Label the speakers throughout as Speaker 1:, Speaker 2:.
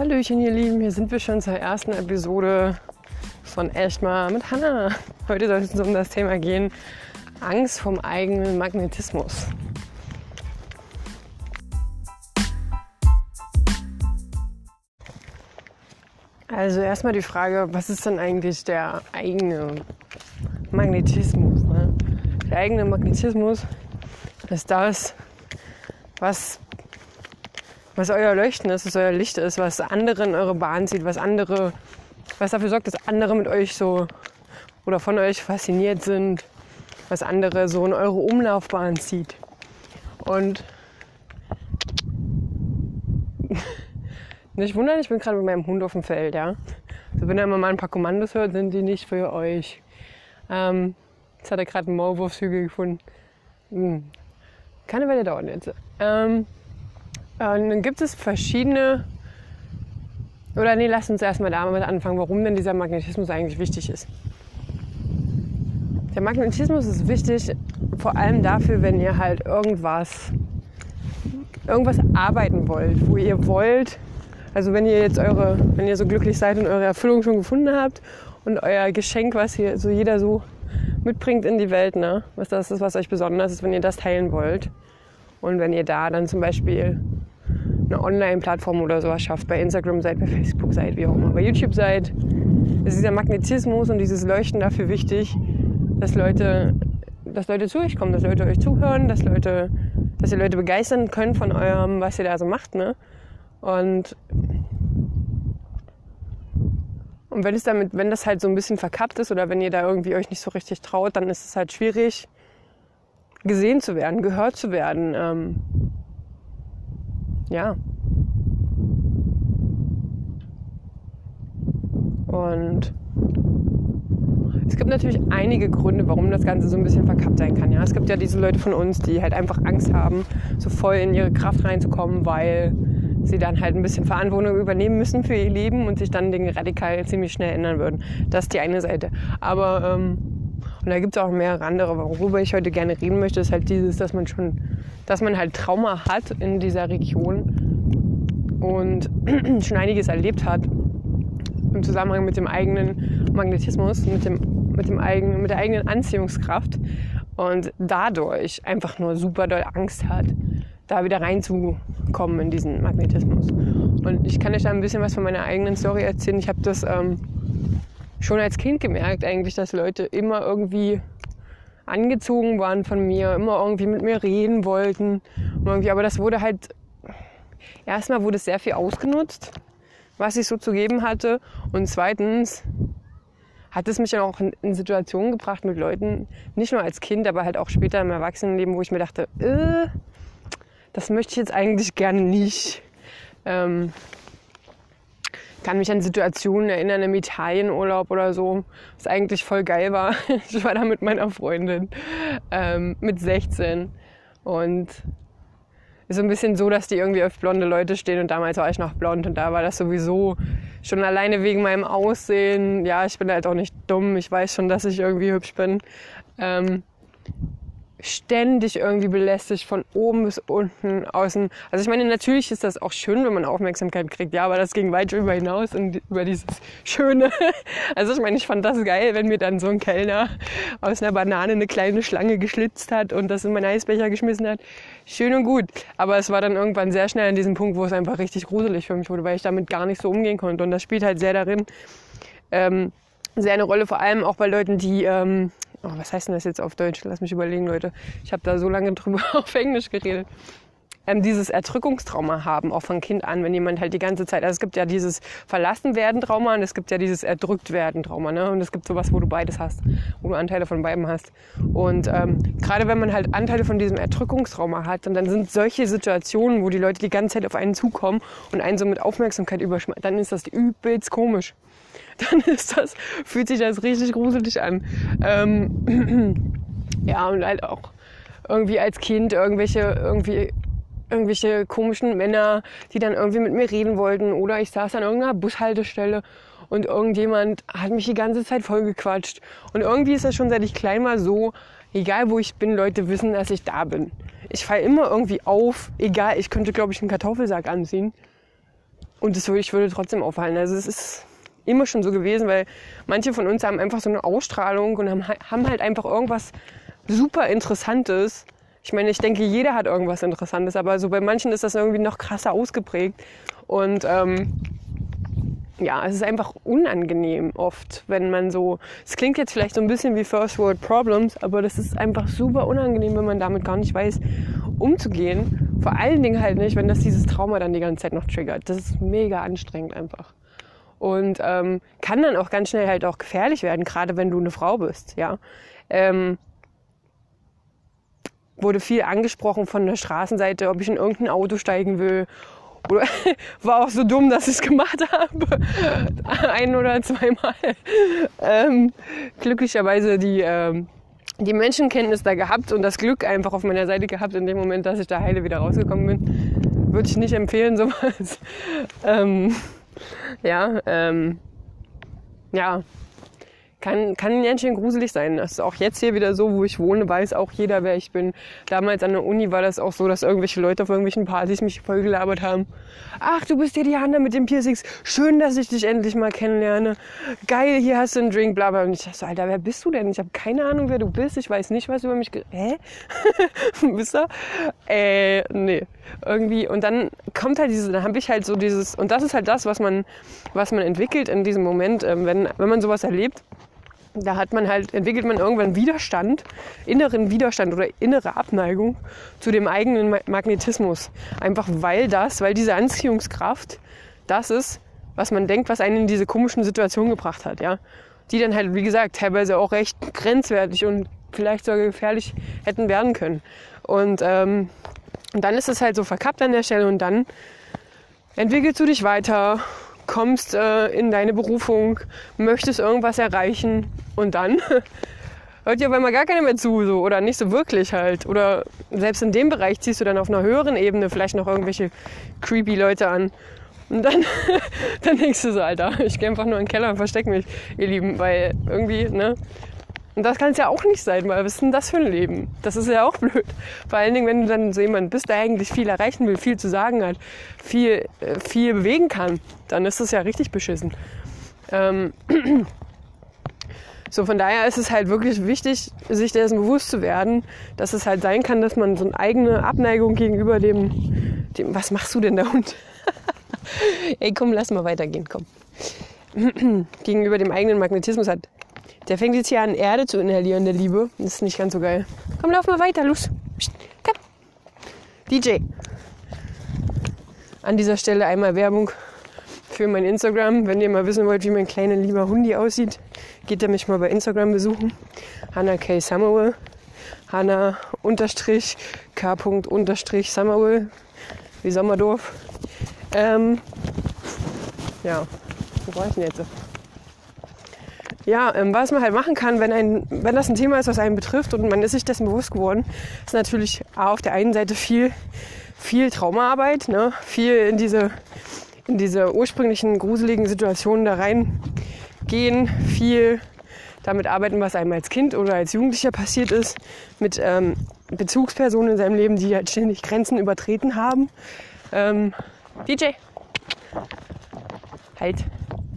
Speaker 1: Hallöchen, ihr Lieben, hier sind wir schon zur ersten Episode von Echt mal mit Hannah. Heute soll es um das Thema gehen: Angst vom eigenen Magnetismus. Also, erstmal die Frage: Was ist denn eigentlich der eigene Magnetismus? Ne? Der eigene Magnetismus ist das, was was euer Leuchten ist, was euer Licht ist, was andere in eure Bahn zieht, was andere, was dafür sorgt, dass andere mit euch so oder von euch fasziniert sind, was andere so in eure Umlaufbahn zieht. Und nicht wundern, ich bin gerade mit meinem Hund auf dem Feld, ja. Also wenn er immer mal ein paar Kommandos hört, sind die nicht für euch. Ähm, jetzt hat er gerade einen Maulwurfshügel gefunden. Hm. Keine Weile dauern jetzt. Ähm, und dann gibt es verschiedene, oder nee, lasst uns erstmal damit anfangen, warum denn dieser Magnetismus eigentlich wichtig ist. Der Magnetismus ist wichtig vor allem dafür, wenn ihr halt irgendwas, irgendwas arbeiten wollt, wo ihr wollt, also wenn ihr jetzt eure, wenn ihr so glücklich seid und eure Erfüllung schon gefunden habt und euer Geschenk, was hier so jeder so mitbringt in die Welt, ne? was das ist, was euch besonders ist, wenn ihr das teilen wollt. Und wenn ihr da dann zum Beispiel eine Online-Plattform oder sowas schafft, bei Instagram seid, bei Facebook seid, wie auch immer, bei YouTube seid, ist dieser Magnetismus und dieses Leuchten dafür wichtig, dass Leute, dass Leute zu euch kommen, dass Leute euch zuhören, dass Leute, dass ihr Leute begeistern könnt von eurem, was ihr da so macht, ne? Und und wenn es damit, wenn das halt so ein bisschen verkappt ist oder wenn ihr da irgendwie euch nicht so richtig traut, dann ist es halt schwierig, gesehen zu werden, gehört zu werden. Ähm, ja. Und es gibt natürlich einige Gründe, warum das Ganze so ein bisschen verkappt sein kann. Ja, es gibt ja diese Leute von uns, die halt einfach Angst haben, so voll in ihre Kraft reinzukommen, weil sie dann halt ein bisschen Verantwortung übernehmen müssen für ihr Leben und sich dann Dinge radikal ziemlich schnell ändern würden. Das ist die eine Seite. Aber ähm, und da gibt es auch mehrere andere. Worüber ich heute gerne reden möchte, ist halt dieses, dass man schon, dass man halt Trauma hat in dieser Region und schon einiges erlebt hat im Zusammenhang mit dem eigenen Magnetismus, mit, dem, mit, dem eigenen, mit der eigenen Anziehungskraft und dadurch einfach nur super doll Angst hat, da wieder reinzukommen in diesen Magnetismus. Und ich kann euch da ein bisschen was von meiner eigenen Story erzählen. Ich habe das ähm, schon als Kind gemerkt eigentlich, dass Leute immer irgendwie angezogen waren von mir, immer irgendwie mit mir reden wollten. Irgendwie, aber das wurde halt, erstmal wurde es sehr viel ausgenutzt, was ich so zu geben hatte. Und zweitens hat es mich dann auch in, Situationen gebracht mit Leuten, nicht nur als Kind, aber halt auch später im Erwachsenenleben, wo ich mir dachte, äh, das möchte ich jetzt eigentlich gerne nicht. Ähm, kann mich an Situationen erinnern im Italienurlaub oder so, was eigentlich voll geil war. Ich war da mit meiner Freundin ähm, mit 16 und ist so ein bisschen so, dass die irgendwie auf blonde Leute stehen und damals war ich noch blond und da war das sowieso schon alleine wegen meinem Aussehen. Ja, ich bin halt auch nicht dumm, ich weiß schon, dass ich irgendwie hübsch bin. Ähm, ständig irgendwie belästigt von oben bis unten außen. Also ich meine, natürlich ist das auch schön, wenn man Aufmerksamkeit kriegt, ja, aber das ging weit darüber hinaus und über dieses Schöne. Also ich meine, ich fand das geil, wenn mir dann so ein Kellner aus einer Banane eine kleine Schlange geschlitzt hat und das in meinen Eisbecher geschmissen hat. Schön und gut. Aber es war dann irgendwann sehr schnell an diesem Punkt, wo es einfach richtig gruselig für mich wurde, weil ich damit gar nicht so umgehen konnte. Und das spielt halt sehr darin, ähm, sehr eine Rolle, vor allem auch bei Leuten, die ähm, oh, was heißt denn das jetzt auf Deutsch? Lass mich überlegen, Leute. Ich habe da so lange drüber auf Englisch geredet. Ähm, dieses Erdrückungstrauma haben, auch von Kind an, wenn jemand halt die ganze Zeit, also es gibt ja dieses Verlassenwerden-Trauma und es gibt ja dieses Erdrückt-werden-Trauma, ne? Und es gibt sowas, wo du beides hast, wo du Anteile von beiden hast. Und ähm, gerade wenn man halt Anteile von diesem Erdrückungstrauma hat, und dann sind solche Situationen, wo die Leute die ganze Zeit auf einen zukommen und einen so mit Aufmerksamkeit überschmeißen, dann ist das übelst komisch. dann ist das, fühlt sich das richtig gruselig an. Ähm, ja, und halt auch irgendwie als Kind irgendwelche, irgendwie irgendwelche komischen Männer, die dann irgendwie mit mir reden wollten. Oder ich saß an irgendeiner Bushaltestelle und irgendjemand hat mich die ganze Zeit vollgequatscht. Und irgendwie ist das schon seit ich klein war so, egal wo ich bin, Leute wissen, dass ich da bin. Ich falle immer irgendwie auf, egal, ich könnte, glaube ich, einen Kartoffelsack anziehen. und das ich würde trotzdem auffallen. Also es ist immer schon so gewesen, weil manche von uns haben einfach so eine Ausstrahlung und haben, haben halt einfach irgendwas super Interessantes. Ich meine, ich denke, jeder hat irgendwas Interessantes, aber so bei manchen ist das irgendwie noch krasser ausgeprägt. Und ähm, ja, es ist einfach unangenehm oft, wenn man so. Es klingt jetzt vielleicht so ein bisschen wie First World Problems, aber das ist einfach super unangenehm, wenn man damit gar nicht weiß, umzugehen. Vor allen Dingen halt nicht, wenn das dieses Trauma dann die ganze Zeit noch triggert. Das ist mega anstrengend einfach. Und ähm, kann dann auch ganz schnell halt auch gefährlich werden, gerade wenn du eine Frau bist, ja. Ähm, wurde viel angesprochen von der Straßenseite, ob ich in irgendein Auto steigen will oder war auch so dumm, dass ich es gemacht habe. Ein oder zweimal. Ähm, glücklicherweise die, ähm, die Menschenkenntnis da gehabt und das Glück einfach auf meiner Seite gehabt in dem Moment, dass ich da heile wieder rausgekommen bin. Würde ich nicht empfehlen, sowas. ähm, ja, ähm, ja, kann, kann ganz schön gruselig sein. Das ist auch jetzt hier wieder so, wo ich wohne, weiß auch jeder, wer ich bin. Damals an der Uni war das auch so, dass irgendwelche Leute auf irgendwelchen Partys mich vollgelabert haben. Ach, du bist ja die Hanna mit den Piercings. Schön, dass ich dich endlich mal kennenlerne. Geil, hier hast du einen Drink, bla bla. Und ich dachte so, Alter, wer bist du denn? Ich habe keine Ahnung, wer du bist. Ich weiß nicht, was über mich... Hä? bist du? Äh, nee. Irgendwie. Und dann kommt halt diese, dann habe ich halt so dieses... Und das ist halt das, was man, was man entwickelt in diesem Moment, ähm, wenn, wenn man sowas erlebt da hat man halt, entwickelt man irgendwann Widerstand, inneren Widerstand oder innere Abneigung zu dem eigenen Magnetismus. Einfach weil das, weil diese Anziehungskraft das ist, was man denkt, was einen in diese komischen Situationen gebracht hat, ja. Die dann halt, wie gesagt, teilweise auch recht grenzwertig und vielleicht sogar gefährlich hätten werden können. Und, ähm, und dann ist es halt so verkappt an der Stelle und dann entwickelst du dich weiter kommst äh, in deine Berufung, möchtest irgendwas erreichen und dann hört dir auf einmal gar keiner mehr zu so, oder nicht so wirklich halt. Oder selbst in dem Bereich ziehst du dann auf einer höheren Ebene vielleicht noch irgendwelche creepy Leute an. Und dann, dann denkst du so, Alter, ich gehe einfach nur in den Keller und versteck mich, ihr Lieben, weil irgendwie, ne, und das kann es ja auch nicht sein, weil was ist denn das für ein Leben? Das ist ja auch blöd. Vor allen Dingen, wenn du dann so jemand bist, der eigentlich viel erreichen will, viel zu sagen hat, viel, äh, viel bewegen kann, dann ist das ja richtig beschissen. Ähm so, von daher ist es halt wirklich wichtig, sich dessen bewusst zu werden, dass es halt sein kann, dass man so eine eigene Abneigung gegenüber dem, dem was machst du denn da Hund? Ey, komm, lass mal weitergehen, komm. gegenüber dem eigenen Magnetismus hat. Der fängt jetzt hier an, Erde zu inhalieren, der Liebe. Das ist nicht ganz so geil. Komm, lauf mal weiter, los. Komm. DJ. An dieser Stelle einmal Werbung für mein Instagram. Wenn ihr mal wissen wollt, wie mein kleiner lieber Hundi aussieht, geht ihr mich mal bei Instagram besuchen. Hannah K. Summerwell. Hannah unterstrich K. unterstrich Summerwell. Wie Sommerdorf. Ähm, ja, wo war ich denn jetzt? Ja, ähm, was man halt machen kann, wenn, ein, wenn das ein Thema ist, was einen betrifft und man ist sich dessen bewusst geworden, ist natürlich auf der einen Seite viel, viel Traumaarbeit, ne? viel in diese, in diese ursprünglichen gruseligen Situationen da reingehen, viel damit arbeiten, was einem als Kind oder als Jugendlicher passiert ist, mit ähm, Bezugspersonen in seinem Leben, die halt ständig Grenzen übertreten haben. Ähm, DJ. Halt.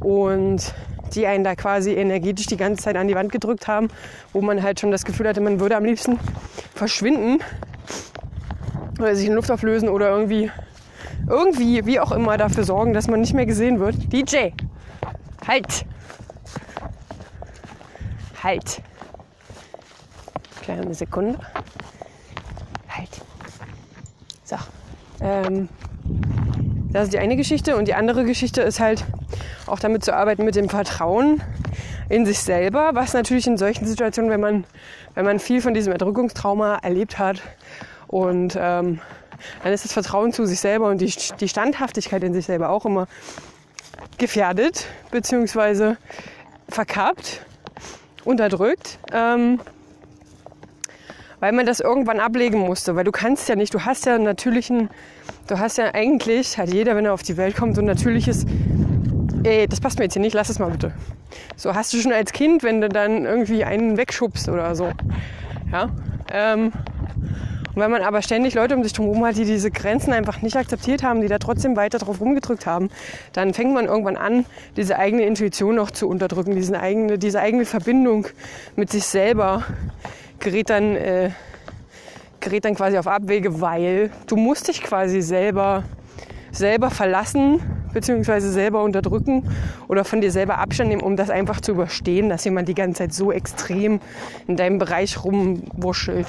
Speaker 1: Und die einen da quasi energetisch die ganze Zeit an die Wand gedrückt haben, wo man halt schon das Gefühl hatte, man würde am liebsten verschwinden oder sich in Luft auflösen oder irgendwie, irgendwie, wie auch immer, dafür sorgen, dass man nicht mehr gesehen wird. DJ, halt! Halt! Kleine Sekunde. Halt. So. Ähm, das ist die eine Geschichte. Und die andere Geschichte ist halt auch damit zu arbeiten mit dem Vertrauen in sich selber, was natürlich in solchen Situationen, wenn man, wenn man viel von diesem Erdrückungstrauma erlebt hat und ähm, dann ist das Vertrauen zu sich selber und die, die Standhaftigkeit in sich selber auch immer gefährdet beziehungsweise verkappt, unterdrückt. Ähm, weil man das irgendwann ablegen musste, weil du kannst ja nicht, du hast ja einen natürlichen, du hast ja eigentlich, hat jeder, wenn er auf die Welt kommt, so ein natürliches, ey, das passt mir jetzt hier nicht, lass es mal bitte. So hast du schon als Kind, wenn du dann irgendwie einen wegschubst oder so. Ja. Ähm, Und wenn man aber ständig Leute um sich herum hat, die diese Grenzen einfach nicht akzeptiert haben, die da trotzdem weiter drauf rumgedrückt haben, dann fängt man irgendwann an, diese eigene Intuition noch zu unterdrücken, diese eigene, diese eigene Verbindung mit sich selber gerät dann, äh, gerät dann quasi auf Abwege, weil du musst dich quasi selber, selber verlassen, beziehungsweise selber unterdrücken oder von dir selber Abstand nehmen, um das einfach zu überstehen, dass jemand die ganze Zeit so extrem in deinem Bereich rumwuschelt.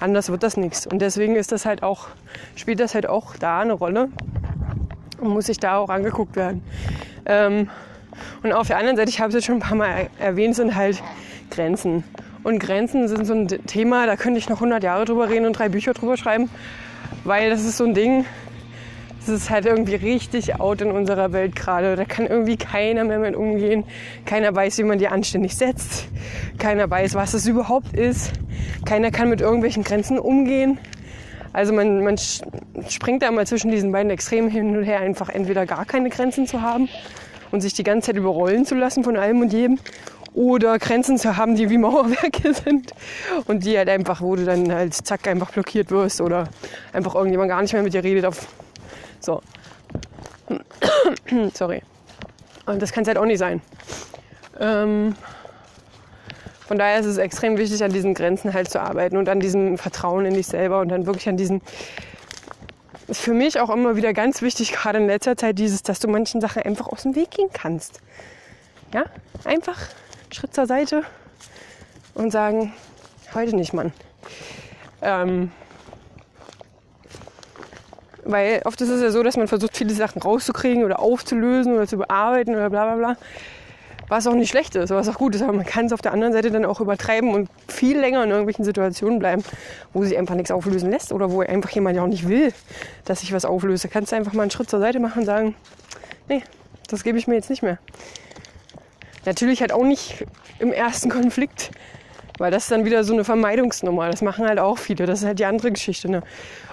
Speaker 1: Anders wird das nichts. Und deswegen ist das halt auch, spielt das halt auch da eine Rolle und muss sich da auch angeguckt werden. Ähm, und auf der anderen Seite, ich habe es jetzt schon ein paar Mal erwähnt, sind halt Grenzen. Und Grenzen sind so ein Thema, da könnte ich noch 100 Jahre drüber reden und drei Bücher drüber schreiben, weil das ist so ein Ding, das ist halt irgendwie richtig out in unserer Welt gerade. Da kann irgendwie keiner mehr mit umgehen. Keiner weiß, wie man die anständig setzt. Keiner weiß, was es überhaupt ist. Keiner kann mit irgendwelchen Grenzen umgehen. Also man, man springt da mal zwischen diesen beiden Extremen hin und her, einfach entweder gar keine Grenzen zu haben und sich die ganze Zeit überrollen zu lassen von allem und jedem oder Grenzen zu haben, die wie Mauerwerke sind und die halt einfach, wo du dann halt zack einfach blockiert wirst oder einfach irgendjemand gar nicht mehr mit dir redet auf so. Sorry. Und das kann es halt auch nicht sein. Ähm, von daher ist es extrem wichtig, an diesen Grenzen halt zu arbeiten und an diesem Vertrauen in dich selber und dann wirklich an diesen. Ist für mich auch immer wieder ganz wichtig, gerade in letzter Zeit, dieses, dass du manchen Sachen einfach aus dem Weg gehen kannst. Ja, einfach Schritt zur Seite und sagen, heute nicht, Mann. Ähm, weil oft ist es ja so, dass man versucht, viele Sachen rauszukriegen oder aufzulösen oder zu bearbeiten oder bla bla bla. Was auch nicht schlecht ist, was auch gut ist. Aber man kann es auf der anderen Seite dann auch übertreiben und viel länger in irgendwelchen Situationen bleiben, wo sich einfach nichts auflösen lässt oder wo einfach jemand ja auch nicht will, dass ich was auflöse. Kannst du einfach mal einen Schritt zur Seite machen und sagen, nee, das gebe ich mir jetzt nicht mehr. Natürlich halt auch nicht im ersten Konflikt, weil das ist dann wieder so eine Vermeidungsnummer. Das machen halt auch viele. Das ist halt die andere Geschichte. Ne?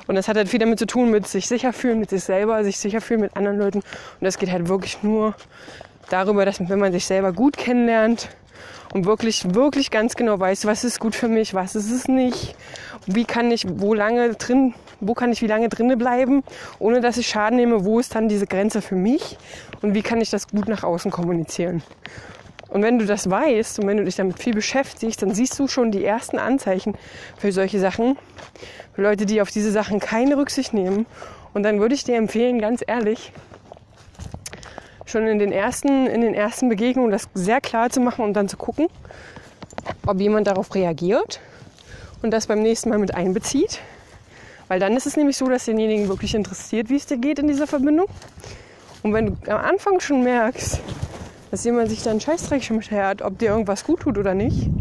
Speaker 1: Und das hat halt viel damit zu tun, mit sich sicher fühlen, mit sich selber, sich sicher fühlen mit anderen Leuten. Und das geht halt wirklich nur darüber, dass wenn man sich selber gut kennenlernt und wirklich, wirklich ganz genau weiß, was ist gut für mich, was ist es nicht, wie kann ich, wo lange drin, wo kann ich wie lange drinne bleiben, ohne dass ich Schaden nehme, wo ist dann diese Grenze für mich und wie kann ich das gut nach außen kommunizieren. Und wenn du das weißt und wenn du dich damit viel beschäftigst, dann siehst du schon die ersten Anzeichen für solche Sachen. Für Leute, die auf diese Sachen keine Rücksicht nehmen. Und dann würde ich dir empfehlen, ganz ehrlich, schon in den ersten, in den ersten Begegnungen das sehr klar zu machen und dann zu gucken, ob jemand darauf reagiert und das beim nächsten Mal mit einbezieht. Weil dann ist es nämlich so, dass denjenigen wirklich interessiert, wie es dir geht in dieser Verbindung. Und wenn du am Anfang schon merkst, dass jemand sich da einen Scheißdreck schert, ob dir irgendwas gut tut oder nicht.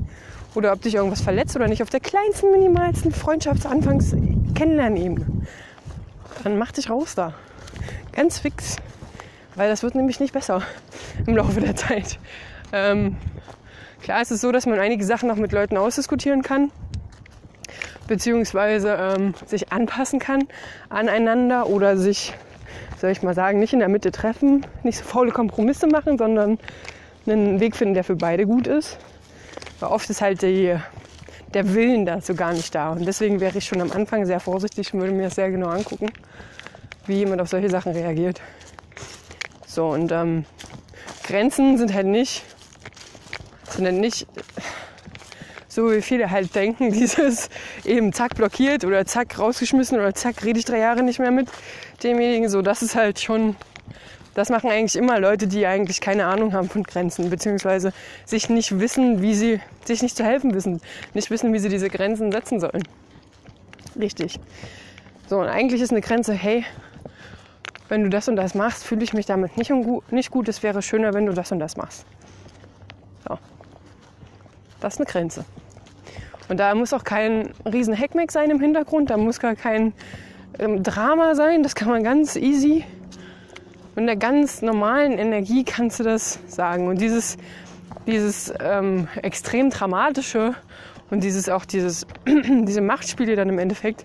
Speaker 1: Oder ob dich irgendwas verletzt oder nicht, auf der kleinsten, minimalsten Freundschaftsanfangs-Kennenlernebene. Dann mach dich raus da. Ganz fix. Weil das wird nämlich nicht besser im Laufe der Zeit. Ähm, klar ist es so, dass man einige Sachen noch mit Leuten ausdiskutieren kann. Beziehungsweise ähm, sich anpassen kann aneinander oder sich soll ich mal sagen, nicht in der Mitte treffen, nicht so faule Kompromisse machen, sondern einen Weg finden, der für beide gut ist. Weil oft ist halt die, der Willen dazu gar nicht da. Und deswegen wäre ich schon am Anfang sehr vorsichtig und würde mir das sehr genau angucken, wie jemand auf solche Sachen reagiert. So, und ähm, Grenzen sind halt nicht, sind halt nicht so wie viele halt denken, dieses eben zack blockiert oder zack rausgeschmissen oder zack rede ich drei Jahre nicht mehr mit demjenigen. So, das ist halt schon, das machen eigentlich immer Leute, die eigentlich keine Ahnung haben von Grenzen, beziehungsweise sich nicht wissen, wie sie, sich nicht zu helfen wissen, nicht wissen, wie sie diese Grenzen setzen sollen. Richtig. So, und eigentlich ist eine Grenze, hey, wenn du das und das machst, fühle ich mich damit nicht, nicht gut. Es wäre schöner, wenn du das und das machst. So. Das ist eine Grenze. Und da muss auch kein riesen Heckmeck sein im Hintergrund, da muss gar kein ähm, Drama sein, das kann man ganz easy. Mit einer ganz normalen Energie kannst du das sagen. Und dieses, dieses ähm, extrem dramatische und dieses auch dieses, diese Machtspiele dann im Endeffekt,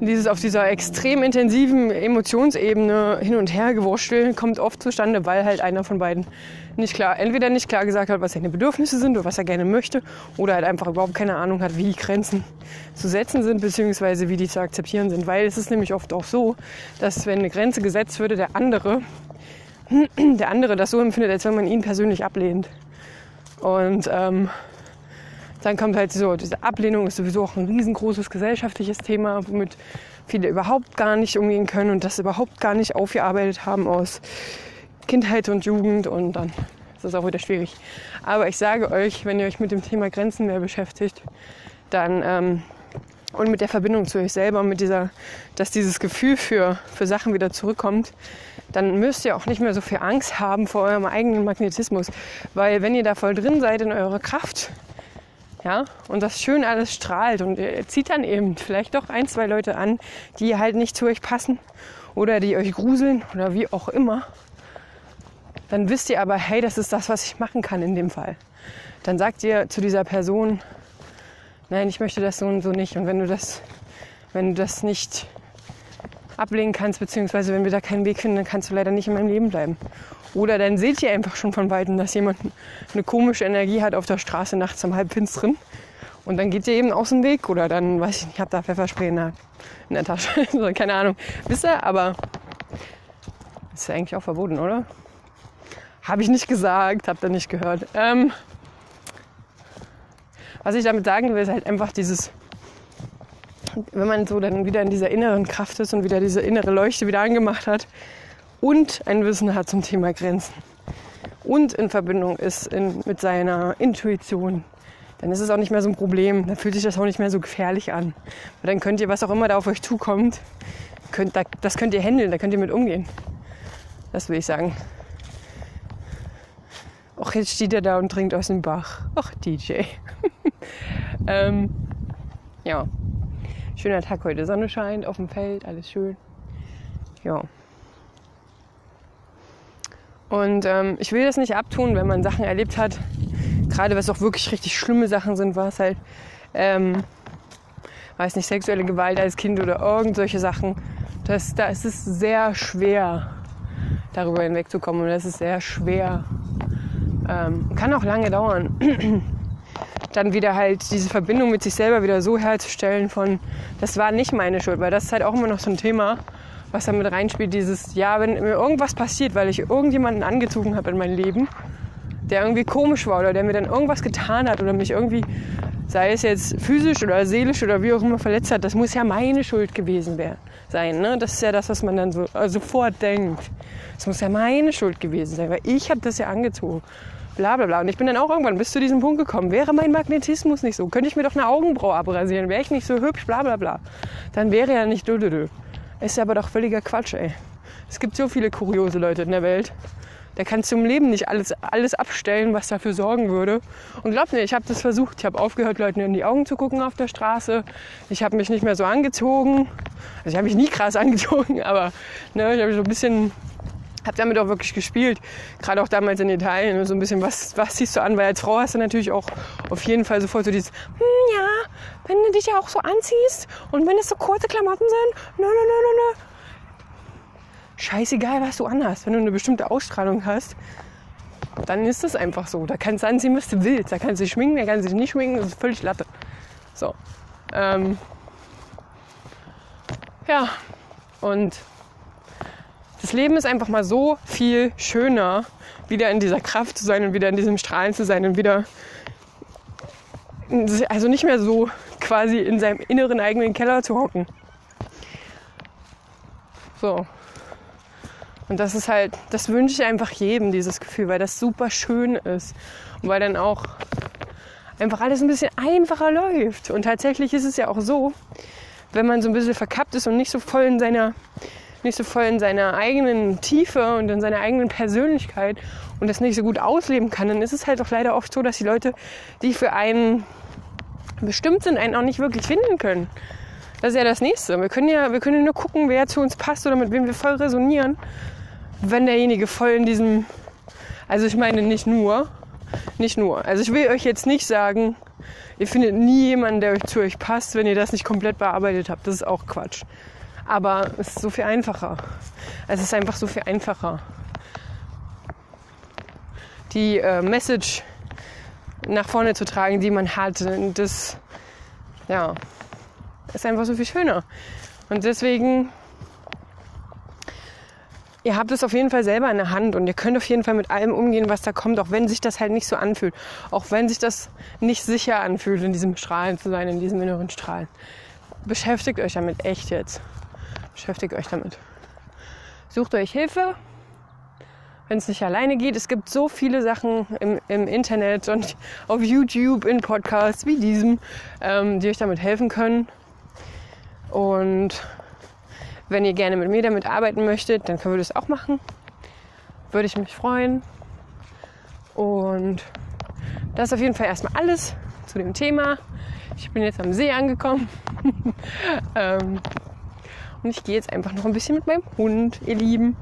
Speaker 1: dieses auf dieser extrem intensiven Emotionsebene hin und her gewursteln kommt oft zustande, weil halt einer von beiden nicht klar, entweder nicht klar gesagt hat, was seine Bedürfnisse sind oder was er gerne möchte, oder halt einfach überhaupt keine Ahnung hat, wie Grenzen zu setzen sind, beziehungsweise wie die zu akzeptieren sind. Weil es ist nämlich oft auch so, dass wenn eine Grenze gesetzt würde, der andere, der andere das so empfindet, als wenn man ihn persönlich ablehnt. Und ähm, dann kommt halt so, diese Ablehnung ist sowieso auch ein riesengroßes gesellschaftliches Thema, womit viele überhaupt gar nicht umgehen können und das überhaupt gar nicht aufgearbeitet haben aus Kindheit und Jugend und dann ist es auch wieder schwierig. Aber ich sage euch, wenn ihr euch mit dem Thema Grenzen mehr beschäftigt, dann ähm, und mit der Verbindung zu euch selber und mit dieser, dass dieses Gefühl für, für Sachen wieder zurückkommt, dann müsst ihr auch nicht mehr so viel Angst haben vor eurem eigenen Magnetismus. Weil wenn ihr da voll drin seid in eurer Kraft, ja, und das schön alles strahlt und ihr zieht dann eben vielleicht doch ein, zwei Leute an, die halt nicht zu euch passen oder die euch gruseln oder wie auch immer, dann wisst ihr aber, hey, das ist das, was ich machen kann in dem Fall. Dann sagt ihr zu dieser Person, nein, ich möchte das so und so nicht. Und wenn du das, wenn du das nicht ablehnen kannst, beziehungsweise wenn wir da keinen Weg finden, dann kannst du leider nicht in meinem Leben bleiben. Oder dann seht ihr einfach schon von Weitem, dass jemand eine komische Energie hat auf der Straße nachts am Halbfinsteren. Und dann geht ihr eben aus dem Weg. Oder dann, weiß ich nicht, ich habe da Pfefferspray in der, in der Tasche. Keine Ahnung. Wisst ihr, aber ist ja eigentlich auch verboten, oder? Habe ich nicht gesagt, habt ihr nicht gehört. Ähm, was ich damit sagen will, ist halt einfach dieses, wenn man so dann wieder in dieser inneren Kraft ist und wieder diese innere Leuchte wieder angemacht hat und ein Wissen hat zum Thema Grenzen und in Verbindung ist in, mit seiner Intuition, dann ist es auch nicht mehr so ein Problem. Dann fühlt sich das auch nicht mehr so gefährlich an. Weil dann könnt ihr, was auch immer da auf euch zukommt, könnt, das könnt ihr handeln, da könnt ihr mit umgehen. Das will ich sagen. Och, jetzt steht er da und trinkt aus dem Bach. Ach, DJ. ähm, ja, schöner Tag heute. Sonne scheint auf dem Feld, alles schön. Ja. Und ähm, ich will das nicht abtun, wenn man Sachen erlebt hat, gerade was auch wirklich richtig schlimme Sachen sind, war es halt, ähm, weiß nicht, sexuelle Gewalt als Kind oder irgend solche Sachen. Das, da ist es sehr schwer, darüber hinwegzukommen. Und das ist sehr schwer. Ähm, kann auch lange dauern. dann wieder halt diese Verbindung mit sich selber wieder so herzustellen von, das war nicht meine Schuld, weil das ist halt auch immer noch so ein Thema, was da mit reinspielt, dieses, ja, wenn mir irgendwas passiert, weil ich irgendjemanden angezogen habe in mein Leben, der irgendwie komisch war oder der mir dann irgendwas getan hat oder mich irgendwie, sei es jetzt physisch oder seelisch oder wie auch immer verletzt hat, das muss ja meine Schuld gewesen werden, sein. Ne? Das ist ja das, was man dann so äh, sofort denkt. Das muss ja meine Schuld gewesen sein, weil ich habe das ja angezogen bla bla bla. Und ich bin dann auch irgendwann bis zu diesem Punkt gekommen. Wäre mein Magnetismus nicht so, könnte ich mir doch eine Augenbraue abrasieren, wäre ich nicht so hübsch, bla bla bla. Dann wäre ja nicht dö. Ist aber doch völliger Quatsch, ey. Es gibt so viele kuriose Leute in der Welt. Da kannst du im Leben nicht alles, alles abstellen, was dafür sorgen würde. Und glaub mir, ich habe das versucht. Ich habe aufgehört, Leuten in die Augen zu gucken auf der Straße. Ich habe mich nicht mehr so angezogen. Also ich habe mich nie krass angezogen, aber ne, ich habe so ein bisschen habe damit auch wirklich gespielt. Gerade auch damals in Italien. So ein bisschen, was, was ziehst du an? Weil als Frau hast du natürlich auch auf jeden Fall sofort so dieses, hm, ja, wenn du dich ja auch so anziehst und wenn es so kurze Klamotten sind, nö, nö, nö, nö, nö. Scheißegal, was du anhast. Wenn du eine bestimmte Ausstrahlung hast, dann ist das einfach so. Da kannst du anziehen, was du willst. Da kannst du dich schminken, da kannst du dich nicht schminken. Das ist völlig Latte. So. Ähm, ja. Und das Leben ist einfach mal so viel schöner, wieder in dieser Kraft zu sein und wieder in diesem Strahlen zu sein und wieder, also nicht mehr so quasi in seinem inneren eigenen Keller zu hocken. So. Und das ist halt, das wünsche ich einfach jedem, dieses Gefühl, weil das super schön ist. Und weil dann auch einfach alles ein bisschen einfacher läuft. Und tatsächlich ist es ja auch so, wenn man so ein bisschen verkappt ist und nicht so voll in seiner nicht so voll in seiner eigenen Tiefe und in seiner eigenen Persönlichkeit und das nicht so gut ausleben kann, dann ist es halt auch leider oft so, dass die Leute, die für einen bestimmt sind, einen auch nicht wirklich finden können. Das ist ja das Nächste. Wir können ja, wir können ja nur gucken, wer zu uns passt oder mit wem wir voll resonieren, wenn derjenige voll in diesem, also ich meine nicht nur, nicht nur. Also ich will euch jetzt nicht sagen, Ihr findet nie jemanden, der euch zu euch passt, wenn ihr das nicht komplett bearbeitet habt. Das ist auch Quatsch. Aber es ist so viel einfacher. Es ist einfach so viel einfacher. Die äh, Message nach vorne zu tragen, die man hat, das ja, ist einfach so viel schöner. Und deswegen ihr habt es auf jeden Fall selber in der Hand und ihr könnt auf jeden Fall mit allem umgehen, was da kommt, auch wenn sich das halt nicht so anfühlt. Auch wenn sich das nicht sicher anfühlt, in diesem Strahlen zu sein, in diesem inneren Strahlen. Beschäftigt euch damit, echt jetzt. Beschäftigt euch damit. Sucht euch Hilfe, wenn es nicht alleine geht. Es gibt so viele Sachen im, im Internet und auf YouTube, in Podcasts wie diesem, ähm, die euch damit helfen können. Und wenn ihr gerne mit mir damit arbeiten möchtet, dann können wir das auch machen. Würde ich mich freuen. Und das ist auf jeden Fall erstmal alles zu dem Thema. Ich bin jetzt am See angekommen. ähm, und ich gehe jetzt einfach noch ein bisschen mit meinem Hund, ihr Lieben.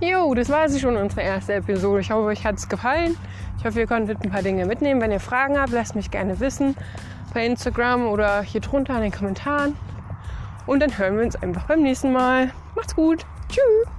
Speaker 1: Jo, das war sie schon, unsere erste Episode. Ich hoffe, euch hat es gefallen. Ich hoffe, ihr konntet ein paar Dinge mitnehmen. Wenn ihr Fragen habt, lasst mich gerne wissen. Bei Instagram oder hier drunter in den Kommentaren. Und dann hören wir uns einfach beim nächsten Mal. Macht's gut. Tschüss.